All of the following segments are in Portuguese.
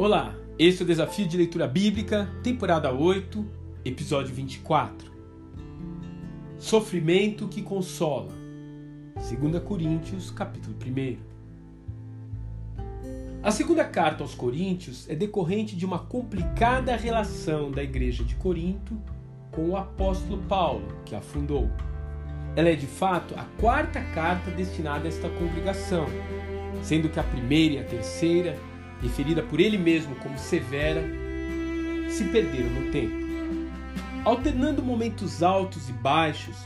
Olá, esse é o Desafio de Leitura Bíblica, temporada 8, episódio 24. Sofrimento que consola. 2 Coríntios, capítulo 1. A segunda carta aos Coríntios é decorrente de uma complicada relação da igreja de Corinto com o apóstolo Paulo, que a fundou. Ela é de fato a quarta carta destinada a esta congregação, sendo que a primeira e a terceira referida por ele mesmo como severa, se perderam no tempo. Alternando momentos altos e baixos,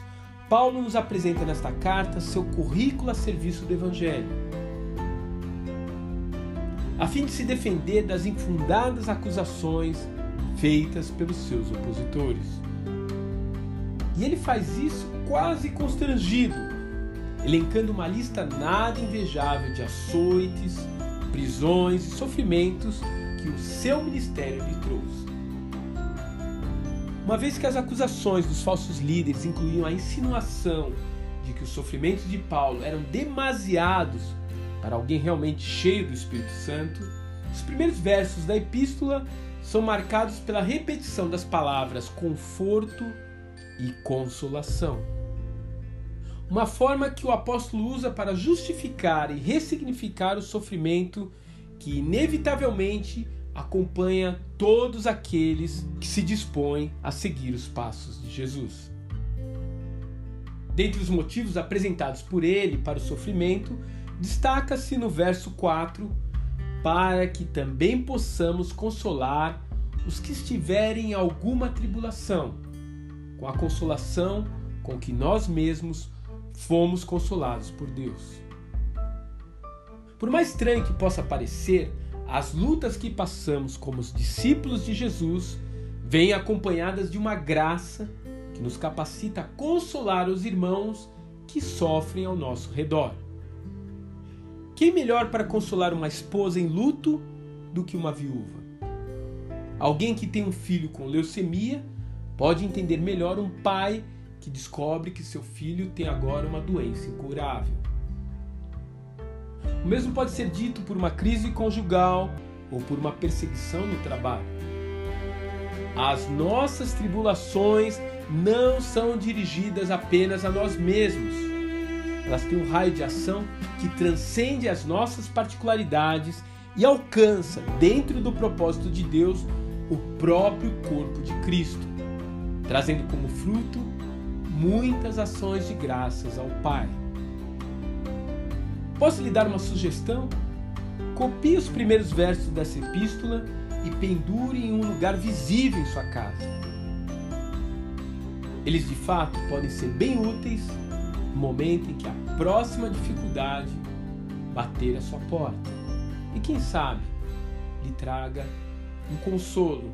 Paulo nos apresenta nesta carta seu currículo a serviço do Evangelho, a fim de se defender das infundadas acusações feitas pelos seus opositores. E ele faz isso quase constrangido, elencando uma lista nada invejável de açoites, prisões e sofrimentos que o seu ministério lhe trouxe. Uma vez que as acusações dos falsos líderes incluíam a insinuação de que os sofrimentos de Paulo eram demasiados para alguém realmente cheio do Espírito Santo, os primeiros versos da epístola são marcados pela repetição das palavras conforto e consolação. Uma forma que o apóstolo usa para justificar e ressignificar o sofrimento que inevitavelmente acompanha todos aqueles que se dispõem a seguir os passos de Jesus. Dentre os motivos apresentados por ele para o sofrimento, destaca-se no verso 4 para que também possamos consolar os que estiverem em alguma tribulação, com a consolação com que nós mesmos fomos consolados por Deus. Por mais estranho que possa parecer, as lutas que passamos como os discípulos de Jesus vêm acompanhadas de uma graça que nos capacita a consolar os irmãos que sofrem ao nosso redor. Quem melhor para consolar uma esposa em luto do que uma viúva? Alguém que tem um filho com leucemia pode entender melhor um pai que descobre que seu filho tem agora uma doença incurável. O mesmo pode ser dito por uma crise conjugal ou por uma perseguição no trabalho. As nossas tribulações não são dirigidas apenas a nós mesmos. Elas têm um raio de ação que transcende as nossas particularidades e alcança, dentro do propósito de Deus, o próprio corpo de Cristo, trazendo como fruto muitas ações de graças ao Pai. Posso lhe dar uma sugestão? Copie os primeiros versos dessa epístola e pendure em um lugar visível em sua casa. Eles de fato podem ser bem úteis no momento em que a próxima dificuldade bater a sua porta. E quem sabe lhe traga um consolo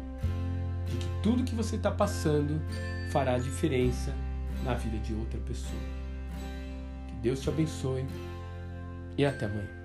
de que tudo que você está passando fará diferença na vida de outra pessoa. Que Deus te abençoe e até amanhã.